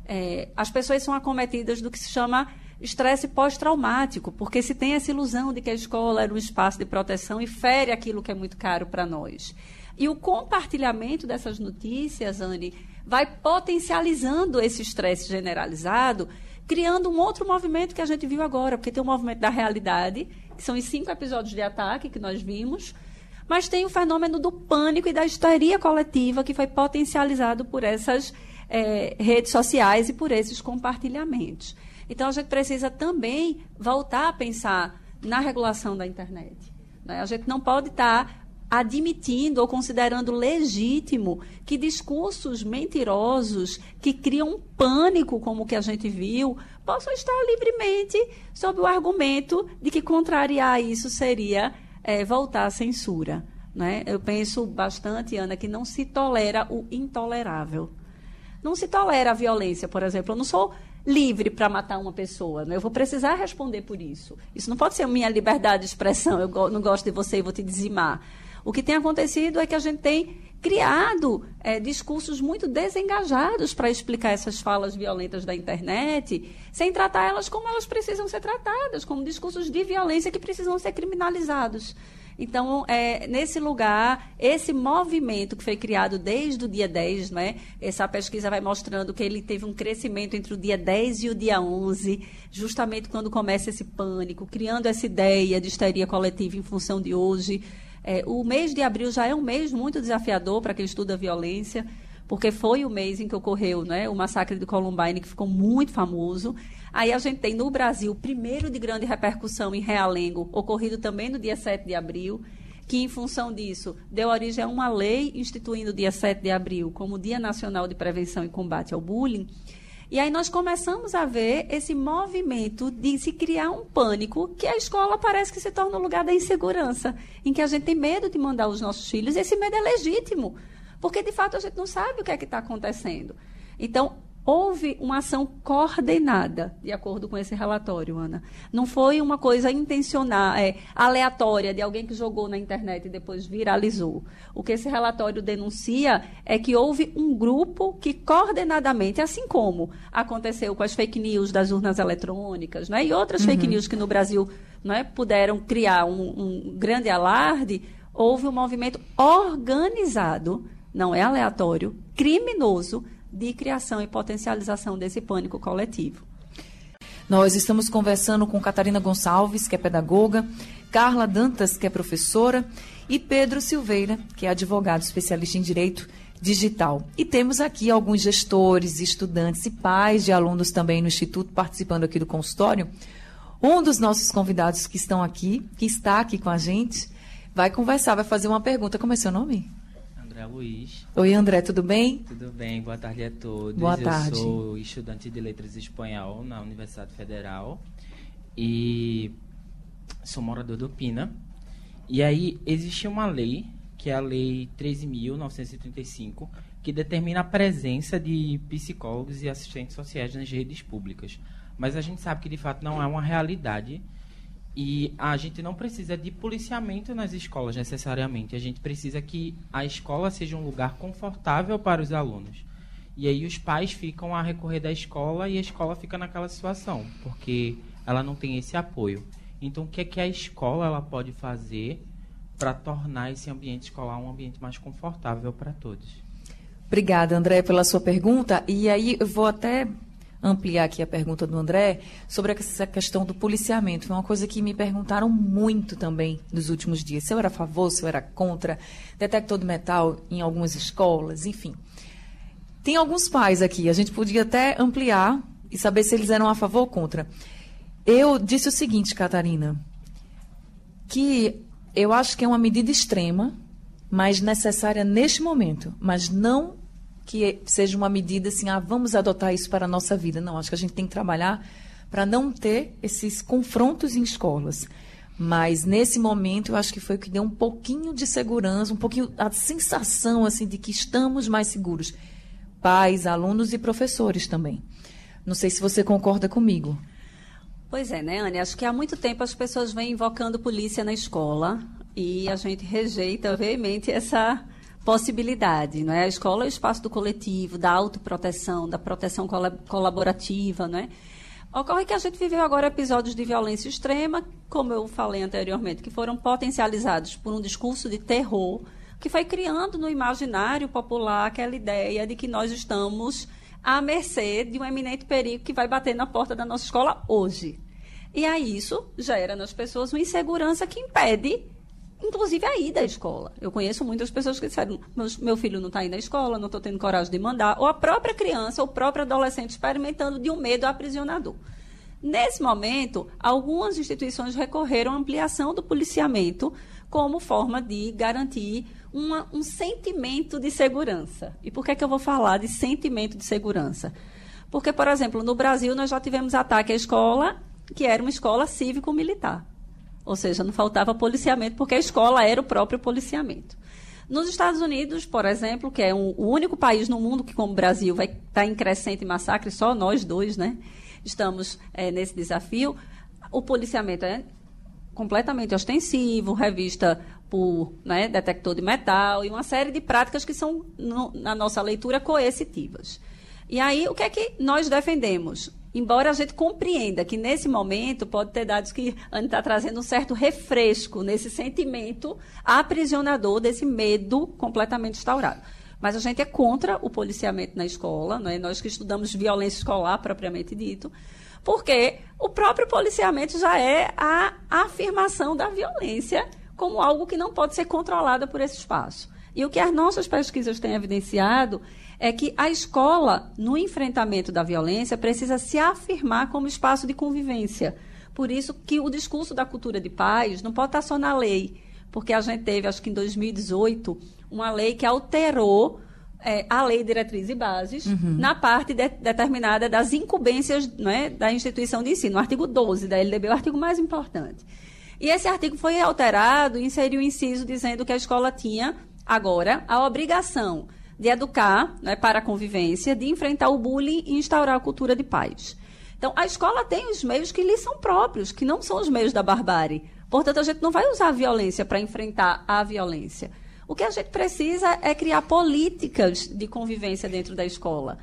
é, as pessoas são acometidas do que se chama estresse pós-traumático, porque se tem essa ilusão de que a escola era um espaço de proteção e fere aquilo que é muito caro para nós. E o compartilhamento dessas notícias, Anne, vai potencializando esse estresse generalizado, criando um outro movimento que a gente viu agora, porque tem o movimento da realidade, que são os cinco episódios de ataque que nós vimos, mas tem o fenômeno do pânico e da histeria coletiva que foi potencializado por essas é, redes sociais e por esses compartilhamentos. Então, a gente precisa também voltar a pensar na regulação da internet. Né? A gente não pode estar admitindo ou considerando legítimo que discursos mentirosos que criam um pânico, como o que a gente viu, possam estar livremente sob o argumento de que contrariar isso seria é, voltar à censura. Né? Eu penso bastante, Ana, que não se tolera o intolerável. Não se tolera a violência, por exemplo. Eu não sou livre para matar uma pessoa. Né? Eu vou precisar responder por isso. Isso não pode ser minha liberdade de expressão. Eu não gosto de você e vou te dizimar. O que tem acontecido é que a gente tem criado é, discursos muito desengajados para explicar essas falas violentas da internet, sem tratar elas como elas precisam ser tratadas, como discursos de violência que precisam ser criminalizados. Então, é, nesse lugar, esse movimento que foi criado desde o dia 10, né, essa pesquisa vai mostrando que ele teve um crescimento entre o dia 10 e o dia 11, justamente quando começa esse pânico, criando essa ideia de histeria coletiva em função de hoje. É, o mês de abril já é um mês muito desafiador para quem estuda violência, porque foi o mês em que ocorreu né, o massacre de Columbine, que ficou muito famoso. Aí a gente tem no Brasil o primeiro de grande repercussão em Realengo, ocorrido também no dia 7 de abril, que, em função disso, deu origem a uma lei instituindo o dia 7 de abril como Dia Nacional de Prevenção e Combate ao Bullying. E aí nós começamos a ver esse movimento de se criar um pânico que a escola parece que se torna um lugar da insegurança, em que a gente tem medo de mandar os nossos filhos, e esse medo é legítimo, porque de fato a gente não sabe o que é que está acontecendo. Então, houve uma ação coordenada, de acordo com esse relatório, Ana. Não foi uma coisa intencional, é, aleatória, de alguém que jogou na internet e depois viralizou. O que esse relatório denuncia é que houve um grupo que coordenadamente, assim como aconteceu com as fake news das urnas eletrônicas né, e outras uhum. fake news que no Brasil né, puderam criar um, um grande alarde, houve um movimento organizado, não é aleatório, criminoso, de criação e potencialização desse pânico coletivo. Nós estamos conversando com Catarina Gonçalves, que é pedagoga, Carla Dantas, que é professora, e Pedro Silveira, que é advogado especialista em direito digital. E temos aqui alguns gestores, estudantes e pais de alunos também no Instituto participando aqui do consultório. Um dos nossos convidados que estão aqui, que está aqui com a gente, vai conversar, vai fazer uma pergunta. Como é seu nome? André Luiz. Oi, André, tudo bem? Tudo bem, boa tarde a todos. Boa tarde. Eu sou estudante de Letras Espanhol na Universidade Federal e sou morador do Pina. E aí existe uma lei, que é a Lei 13.935, que determina a presença de psicólogos e assistentes sociais nas redes públicas. Mas a gente sabe que de fato não é uma realidade e a gente não precisa de policiamento nas escolas necessariamente. A gente precisa que a escola seja um lugar confortável para os alunos. E aí os pais ficam a recorrer da escola e a escola fica naquela situação, porque ela não tem esse apoio. Então, o que é que a escola ela pode fazer para tornar esse ambiente escolar um ambiente mais confortável para todos? Obrigada, André, pela sua pergunta. E aí eu vou até ampliar aqui a pergunta do André sobre essa questão do policiamento. Foi uma coisa que me perguntaram muito também nos últimos dias. Se eu era a favor, se eu era contra detector de metal em algumas escolas, enfim. Tem alguns pais aqui, a gente podia até ampliar e saber se eles eram a favor ou contra. Eu disse o seguinte, Catarina, que eu acho que é uma medida extrema, mas necessária neste momento, mas não que seja uma medida assim, ah, vamos adotar isso para a nossa vida. Não, acho que a gente tem que trabalhar para não ter esses confrontos em escolas. Mas nesse momento eu acho que foi o que deu um pouquinho de segurança, um pouquinho a sensação assim de que estamos mais seguros. Pais, alunos e professores também. Não sei se você concorda comigo. Pois é, né, Anne? Acho que há muito tempo as pessoas vêm invocando polícia na escola e a gente rejeita veemente essa possibilidade, não é? A escola é o espaço do coletivo, da autoproteção, da proteção colaborativa, não é? Ocorre que a gente viveu agora episódios de violência extrema, como eu falei anteriormente, que foram potencializados por um discurso de terror que foi criando no imaginário popular aquela ideia de que nós estamos à mercê de um eminente perigo que vai bater na porta da nossa escola hoje. E aí isso gera nas pessoas uma insegurança que impede inclusive a ida à escola. Eu conheço muitas pessoas que disseram: meu filho não está indo à escola, não estou tendo coragem de mandar, ou a própria criança, ou o próprio adolescente experimentando de um medo aprisionador. Nesse momento, algumas instituições recorreram à ampliação do policiamento como forma de garantir uma, um sentimento de segurança. E por que, é que eu vou falar de sentimento de segurança? Porque, por exemplo, no Brasil nós já tivemos ataque à escola, que era uma escola cívico-militar. Ou seja, não faltava policiamento, porque a escola era o próprio policiamento. Nos Estados Unidos, por exemplo, que é um, o único país no mundo que, como o Brasil, vai estar tá em crescente massacre, só nós dois, né? Estamos é, nesse desafio. O policiamento é completamente ostensivo, revista por né, detector de metal e uma série de práticas que são, no, na nossa leitura, coercitivas. E aí, o que é que nós defendemos? Embora a gente compreenda que nesse momento pode ter dados que está trazendo um certo refresco nesse sentimento aprisionador desse medo completamente instaurado. Mas a gente é contra o policiamento na escola, é? nós que estudamos violência escolar propriamente dito, porque o próprio policiamento já é a afirmação da violência como algo que não pode ser controlado por esse espaço. E o que as nossas pesquisas têm evidenciado é que a escola, no enfrentamento da violência, precisa se afirmar como espaço de convivência. Por isso que o discurso da cultura de paz não pode estar só na lei, porque a gente teve, acho que em 2018, uma lei que alterou é, a lei diretriz e bases uhum. na parte de, determinada das incumbências né, da instituição de ensino, o artigo 12 da LDB, o artigo mais importante. E esse artigo foi alterado e inseriu o um inciso dizendo que a escola tinha agora a obrigação de educar né, para a convivência, de enfrentar o bullying e instaurar a cultura de paz. Então, a escola tem os meios que lhe são próprios, que não são os meios da barbárie. Portanto, a gente não vai usar a violência para enfrentar a violência. O que a gente precisa é criar políticas de convivência dentro da escola,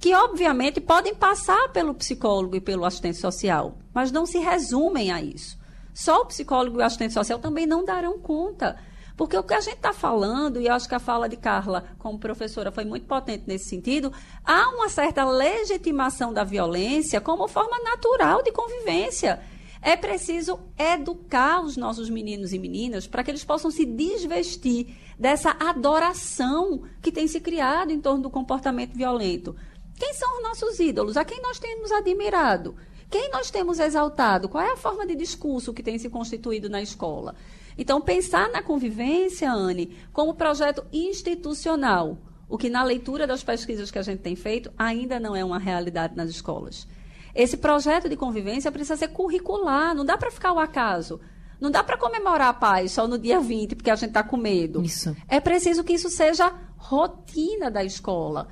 que obviamente podem passar pelo psicólogo e pelo assistente social, mas não se resumem a isso. Só o psicólogo e o assistente social também não darão conta. Porque o que a gente está falando, e acho que a fala de Carla como professora foi muito potente nesse sentido, há uma certa legitimação da violência como forma natural de convivência. É preciso educar os nossos meninos e meninas para que eles possam se desvestir dessa adoração que tem se criado em torno do comportamento violento. Quem são os nossos ídolos? A quem nós temos admirado? Quem nós temos exaltado? Qual é a forma de discurso que tem se constituído na escola? Então, pensar na convivência, Anne, como projeto institucional, o que na leitura das pesquisas que a gente tem feito ainda não é uma realidade nas escolas. Esse projeto de convivência precisa ser curricular, não dá para ficar ao acaso. Não dá para comemorar a paz só no dia 20, porque a gente está com medo. Isso. É preciso que isso seja rotina da escola.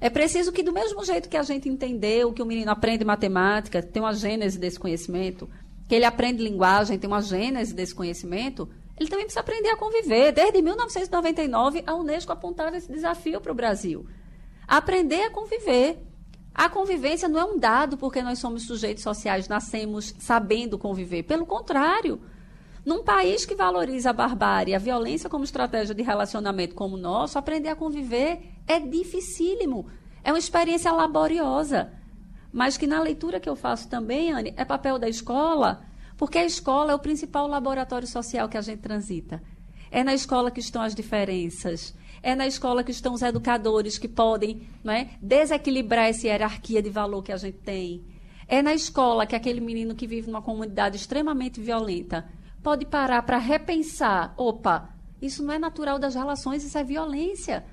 É preciso que, do mesmo jeito que a gente entendeu que o menino aprende matemática, tem uma gênese desse conhecimento, que ele aprende linguagem, tem uma gênese desse conhecimento, ele também precisa aprender a conviver. Desde 1999, a Unesco apontava esse desafio para o Brasil. Aprender a conviver. A convivência não é um dado porque nós somos sujeitos sociais, nascemos sabendo conviver. Pelo contrário, num país que valoriza a barbárie, a violência como estratégia de relacionamento como o nosso, aprender a conviver é dificílimo. É uma experiência laboriosa mas que na leitura que eu faço também, Anne, é papel da escola, porque a escola é o principal laboratório social que a gente transita. É na escola que estão as diferenças. É na escola que estão os educadores que podem é, desequilibrar essa hierarquia de valor que a gente tem. É na escola que aquele menino que vive numa comunidade extremamente violenta pode parar para repensar: opa, isso não é natural das relações, isso é violência.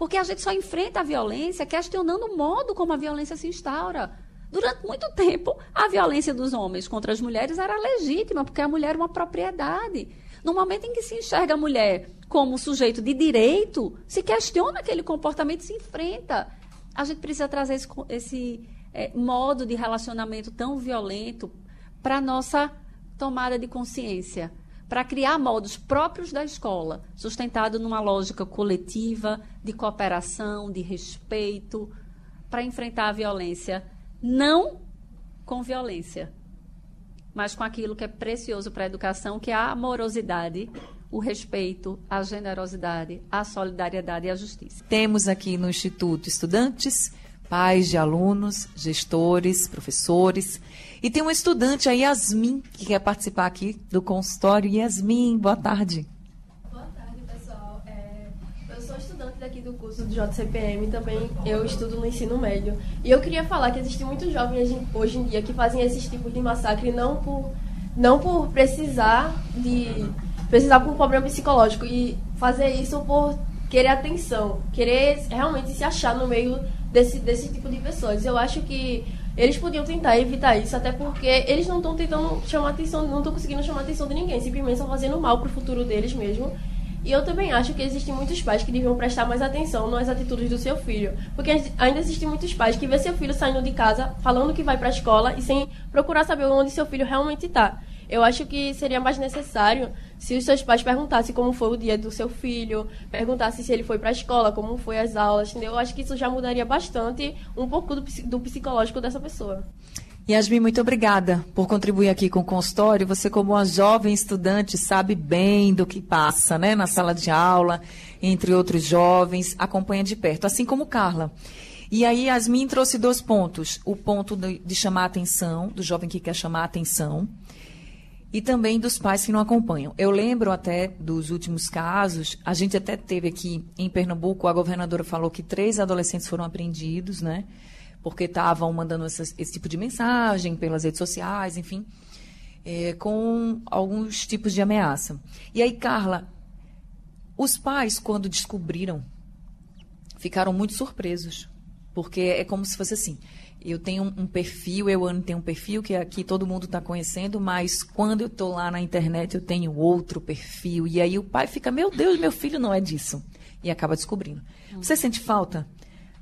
Porque a gente só enfrenta a violência questionando o modo como a violência se instaura. Durante muito tempo, a violência dos homens contra as mulheres era legítima, porque a mulher é uma propriedade. No momento em que se enxerga a mulher como sujeito de direito, se questiona aquele comportamento e se enfrenta. A gente precisa trazer esse, esse é, modo de relacionamento tão violento para a nossa tomada de consciência, para criar modos próprios da escola, sustentado numa lógica coletiva, de cooperação, de respeito, para enfrentar a violência não com violência, mas com aquilo que é precioso para a educação, que é a amorosidade, o respeito, a generosidade, a solidariedade e a justiça. Temos aqui no Instituto estudantes, pais de alunos, gestores, professores. E tem uma estudante, a Yasmin, que quer participar aqui do consultório. Yasmin, boa tarde. aqui do curso do JCPM também eu estudo no ensino médio. E eu queria falar que existem muitos jovens hoje em dia que fazem esses tipos de massacre não por, não por precisar de. precisar por um problema psicológico e fazer isso por querer atenção, querer realmente se achar no meio desse, desse tipo de pessoas. Eu acho que eles podiam tentar evitar isso, até porque eles não estão tentando chamar atenção, não estão conseguindo chamar atenção de ninguém, simplesmente estão fazendo mal pro futuro deles mesmo. E eu também acho que existem muitos pais que deviam prestar mais atenção nas atitudes do seu filho. Porque ainda existem muitos pais que vê seu filho saindo de casa, falando que vai para a escola e sem procurar saber onde seu filho realmente está. Eu acho que seria mais necessário se os seus pais perguntassem como foi o dia do seu filho, perguntassem se ele foi para a escola, como foi as aulas, entendeu? Eu acho que isso já mudaria bastante um pouco do, do psicológico dessa pessoa. Yasmin, muito obrigada por contribuir aqui com o consultório. Você, como uma jovem estudante, sabe bem do que passa né, na sala de aula, entre outros jovens, acompanha de perto, assim como Carla. E aí, Yasmin trouxe dois pontos: o ponto de, de chamar a atenção, do jovem que quer chamar a atenção, e também dos pais que não acompanham. Eu lembro até dos últimos casos, a gente até teve aqui em Pernambuco, a governadora falou que três adolescentes foram apreendidos, né? porque estavam mandando esse tipo de mensagem pelas redes sociais, enfim, é, com alguns tipos de ameaça. E aí, Carla, os pais, quando descobriram, ficaram muito surpresos, porque é como se fosse assim. Eu tenho um, perfil, eu tenho um perfil que aqui todo mundo está conhecendo, mas quando eu estou lá na internet eu tenho outro perfil. E aí o pai fica, meu Deus, meu filho não é disso. E acaba descobrindo. Você sente falta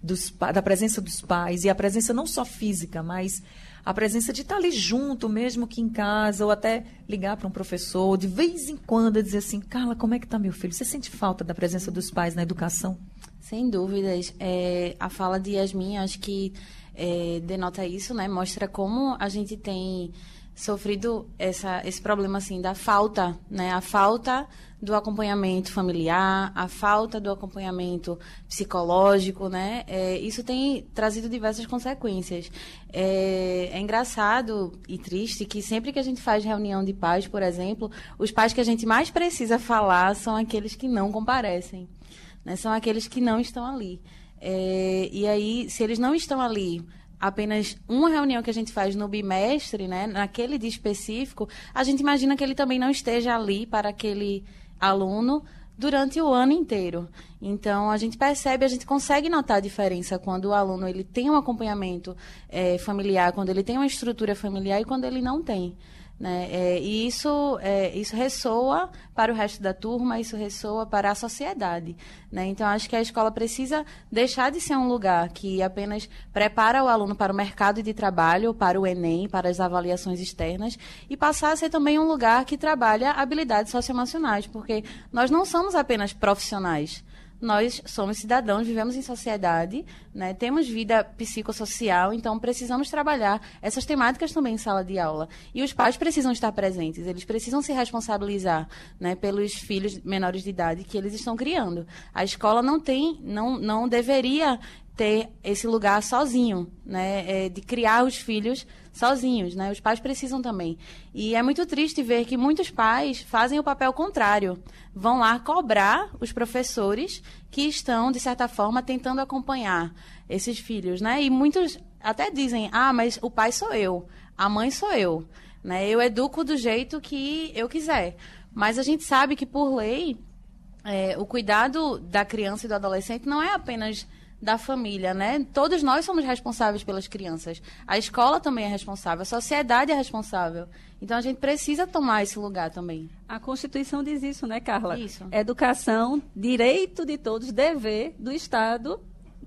dos, da presença dos pais e a presença não só física, mas a presença de estar ali junto, mesmo que em casa, ou até ligar para um professor, de vez em quando dizer assim, Carla, como é que está meu filho? Você sente falta da presença dos pais na educação? Sem dúvidas. É, a fala de Yasmin, acho que é, denota isso, né? Mostra como a gente tem sofrido essa, esse problema assim da falta, né? A falta do acompanhamento familiar, a falta do acompanhamento psicológico, né? É, isso tem trazido diversas consequências. É, é, engraçado e triste que sempre que a gente faz reunião de pais, por exemplo, os pais que a gente mais precisa falar são aqueles que não comparecem, né? São aqueles que não estão ali. É, e aí, se eles não estão ali apenas uma reunião que a gente faz no bimestre, né, naquele dia específico, a gente imagina que ele também não esteja ali para aquele aluno durante o ano inteiro. Então, a gente percebe, a gente consegue notar a diferença quando o aluno ele tem um acompanhamento é, familiar, quando ele tem uma estrutura familiar e quando ele não tem. Né? É, e isso, é, isso ressoa para o resto da turma, isso ressoa para a sociedade. Né? Então, acho que a escola precisa deixar de ser um lugar que apenas prepara o aluno para o mercado de trabalho, para o Enem, para as avaliações externas, e passar a ser também um lugar que trabalha habilidades socioemocionais, porque nós não somos apenas profissionais nós somos cidadãos, vivemos em sociedade, né? temos vida psicossocial, então precisamos trabalhar essas temáticas também em sala de aula. E os pais precisam estar presentes, eles precisam se responsabilizar né, pelos filhos menores de idade que eles estão criando. A escola não tem, não, não deveria ter esse lugar sozinho, né? É, de criar os filhos sozinhos, né? Os pais precisam também. E é muito triste ver que muitos pais fazem o papel contrário. Vão lá cobrar os professores que estão, de certa forma, tentando acompanhar esses filhos, né? E muitos até dizem, ah, mas o pai sou eu, a mãe sou eu, né? Eu educo do jeito que eu quiser. Mas a gente sabe que, por lei, é, o cuidado da criança e do adolescente não é apenas da família, né? Todos nós somos responsáveis pelas crianças. A escola também é responsável, a sociedade é responsável. Então a gente precisa tomar esse lugar também. A Constituição diz isso, né, Carla? Isso. Educação, direito de todos, dever do Estado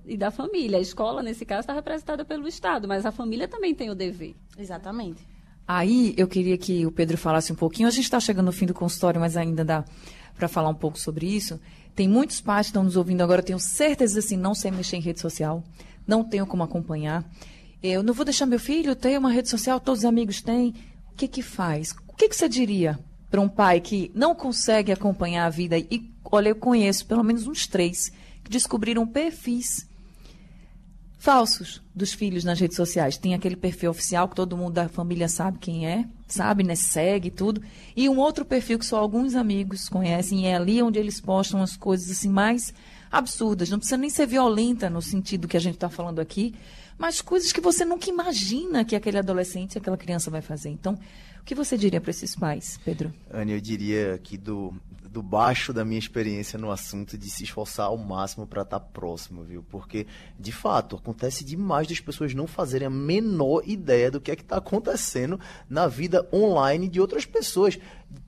e da família. A escola, nesse caso, está representada pelo Estado, mas a família também tem o dever. Exatamente. Aí eu queria que o Pedro falasse um pouquinho. A gente está chegando no fim do consultório, mas ainda dá para falar um pouco sobre isso. Tem muitos pais que estão nos ouvindo agora, tenho certeza assim, não sei mexer em rede social, não tenho como acompanhar. Eu não vou deixar meu filho ter uma rede social, todos os amigos têm. O que que faz? O que, que você diria para um pai que não consegue acompanhar a vida? E olha, eu conheço pelo menos uns três que descobriram perfis falsos dos filhos nas redes sociais. Tem aquele perfil oficial que todo mundo da família sabe quem é, sabe, né? Segue tudo. E um outro perfil que só alguns amigos conhecem, e é ali onde eles postam as coisas assim mais absurdas. Não precisa nem ser violenta no sentido que a gente está falando aqui, mas coisas que você nunca imagina que aquele adolescente, aquela criança vai fazer. Então, o que você diria para esses pais, Pedro? Anne, eu diria que do, do baixo da minha experiência no assunto de se esforçar ao máximo para estar tá próximo, viu? Porque, de fato, acontece demais das pessoas não fazerem a menor ideia do que é que está acontecendo na vida online de outras pessoas.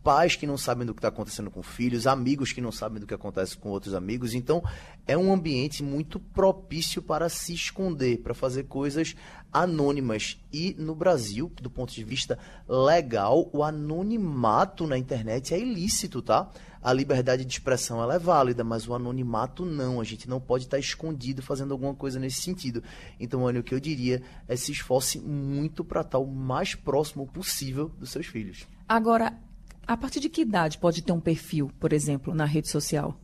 Pais que não sabem do que está acontecendo com filhos, amigos que não sabem do que acontece com outros amigos. Então, é um ambiente muito propício para se esconder, para fazer coisas anônimas. E no Brasil, do ponto de vista legal, o anonimato na internet é ilícito, tá? a liberdade de expressão ela é válida, mas o anonimato não. A gente não pode estar escondido fazendo alguma coisa nesse sentido. Então, Anny, o que eu diria é se esforce muito para estar o mais próximo possível dos seus filhos. Agora, a partir de que idade pode ter um perfil, por exemplo, na rede social?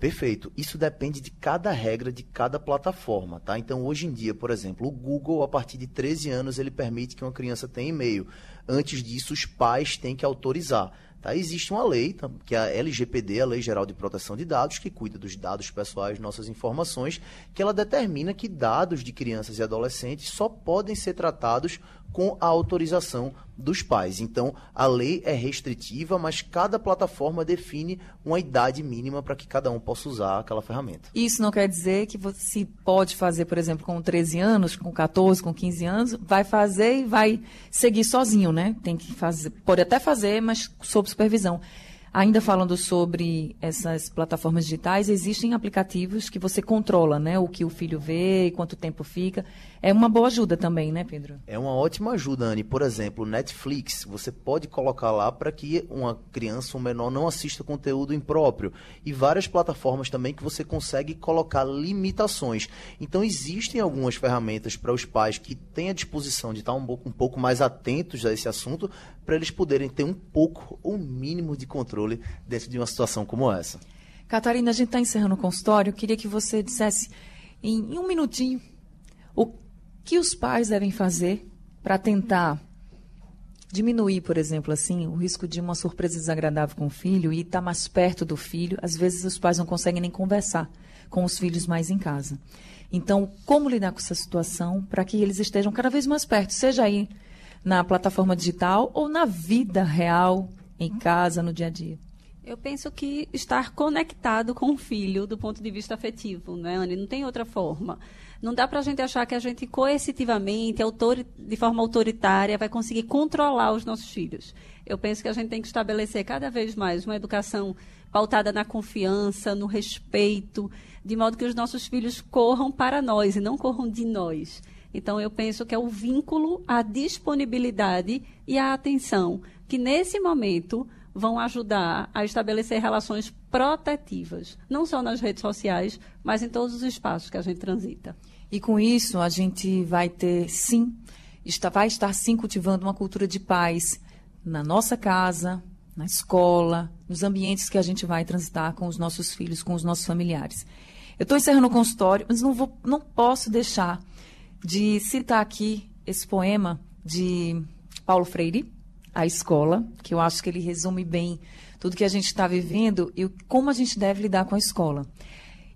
Perfeito. Isso depende de cada regra de cada plataforma, tá? Então, hoje em dia, por exemplo, o Google, a partir de 13 anos, ele permite que uma criança tenha e-mail. Antes disso, os pais têm que autorizar. Tá? Existe uma lei, que é a LGPD, a Lei Geral de Proteção de Dados, que cuida dos dados pessoais, nossas informações, que ela determina que dados de crianças e adolescentes só podem ser tratados com a autorização dos pais. Então, a lei é restritiva, mas cada plataforma define uma idade mínima para que cada um possa usar aquela ferramenta. Isso não quer dizer que você pode fazer, por exemplo, com 13 anos, com 14, com 15 anos, vai fazer e vai seguir sozinho, né? Tem que fazer, pode até fazer, mas sob supervisão. Ainda falando sobre essas plataformas digitais, existem aplicativos que você controla, né? O que o filho vê quanto tempo fica. É uma boa ajuda também, né, Pedro? É uma ótima ajuda, Anne. Por exemplo, Netflix, você pode colocar lá para que uma criança, um menor, não assista conteúdo impróprio. E várias plataformas também que você consegue colocar limitações. Então, existem algumas ferramentas para os pais que têm a disposição de estar um pouco, um pouco mais atentos a esse assunto, para eles poderem ter um pouco ou um mínimo de controle dentro de uma situação como essa. Catarina, a gente está encerrando o consultório. Eu queria que você dissesse em, em um minutinho o que os pais devem fazer para tentar diminuir, por exemplo, assim, o risco de uma surpresa desagradável com o filho e estar tá mais perto do filho. Às vezes os pais não conseguem nem conversar com os filhos mais em casa. Então, como lidar com essa situação para que eles estejam cada vez mais perto, seja aí na plataforma digital ou na vida real, em casa, no dia a dia? Eu penso que estar conectado com o filho do ponto de vista afetivo, né, Anne? Não tem outra forma. Não dá para a gente achar que a gente coercitivamente, de forma autoritária, vai conseguir controlar os nossos filhos. Eu penso que a gente tem que estabelecer cada vez mais uma educação pautada na confiança, no respeito, de modo que os nossos filhos corram para nós e não corram de nós. Então, eu penso que é o vínculo, a disponibilidade e a atenção, que nesse momento vão ajudar a estabelecer relações protetivas, não só nas redes sociais, mas em todos os espaços que a gente transita. E com isso, a gente vai ter, sim, está, vai estar sim cultivando uma cultura de paz na nossa casa, na escola, nos ambientes que a gente vai transitar com os nossos filhos, com os nossos familiares. Eu estou encerrando o consultório, mas não, vou, não posso deixar de citar aqui esse poema de Paulo Freire, A Escola, que eu acho que ele resume bem tudo que a gente está vivendo e como a gente deve lidar com a escola.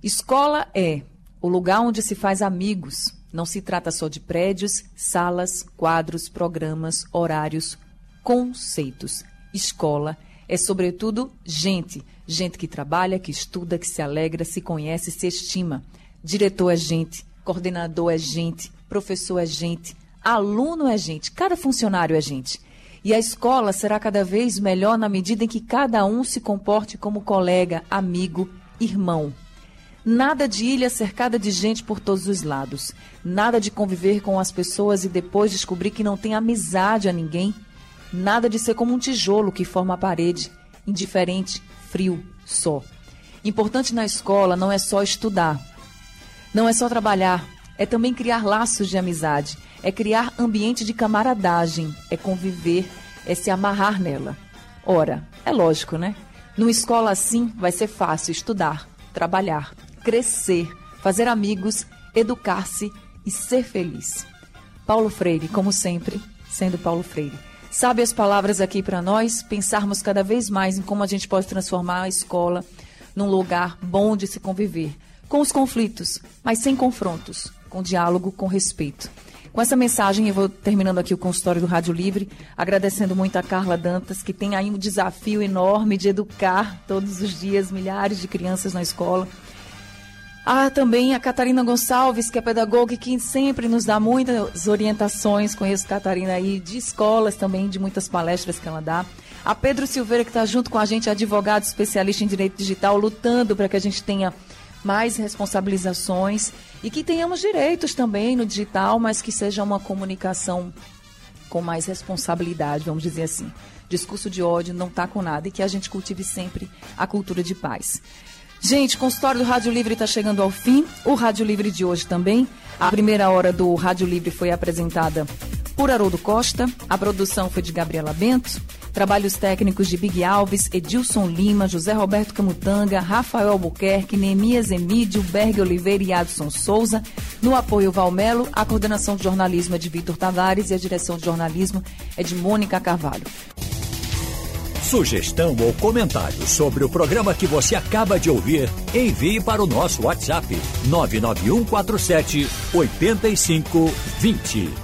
Escola é o lugar onde se faz amigos. Não se trata só de prédios, salas, quadros, programas, horários, conceitos. Escola é, sobretudo, gente. Gente que trabalha, que estuda, que se alegra, se conhece, se estima. Diretor é gente, coordenador é gente, professor é gente, aluno é gente, cada funcionário é gente. E a escola será cada vez melhor na medida em que cada um se comporte como colega, amigo, irmão. Nada de ilha cercada de gente por todos os lados. Nada de conviver com as pessoas e depois descobrir que não tem amizade a ninguém. Nada de ser como um tijolo que forma a parede, indiferente, frio, só. Importante na escola não é só estudar, não é só trabalhar, é também criar laços de amizade, é criar ambiente de camaradagem, é conviver, é se amarrar nela. Ora, é lógico, né? Numa escola assim vai ser fácil estudar, trabalhar, crescer, fazer amigos, educar-se e ser feliz. Paulo Freire, como sempre, sendo Paulo Freire. Sabe as palavras aqui para nós pensarmos cada vez mais em como a gente pode transformar a escola num lugar bom de se conviver, com os conflitos, mas sem confrontos, com diálogo, com respeito. Com essa mensagem, eu vou terminando aqui o consultório do Rádio Livre, agradecendo muito a Carla Dantas, que tem aí um desafio enorme de educar todos os dias milhares de crianças na escola. Ah, também a Catarina Gonçalves, que é pedagoga e que sempre nos dá muitas orientações. Conheço Catarina aí de escolas também, de muitas palestras que ela dá. A Pedro Silveira, que está junto com a gente, advogado especialista em direito digital, lutando para que a gente tenha mais responsabilizações e que tenhamos direitos também no digital, mas que seja uma comunicação com mais responsabilidade, vamos dizer assim. Discurso de ódio não está com nada e que a gente cultive sempre a cultura de paz. Gente, o consultório do Rádio Livre está chegando ao fim. O Rádio Livre de hoje também. A primeira hora do Rádio Livre foi apresentada por Haroldo Costa. A produção foi de Gabriela Bento. Trabalhos técnicos de Big Alves, Edilson Lima, José Roberto Camutanga, Rafael Albuquerque, Neemias Emídio, Berg Oliveira e Adson Souza. No apoio Valmelo, a coordenação de jornalismo é de Vitor Tavares e a direção de jornalismo é de Mônica Carvalho. Sugestão ou comentário sobre o programa que você acaba de ouvir, envie para o nosso WhatsApp 99147 8520.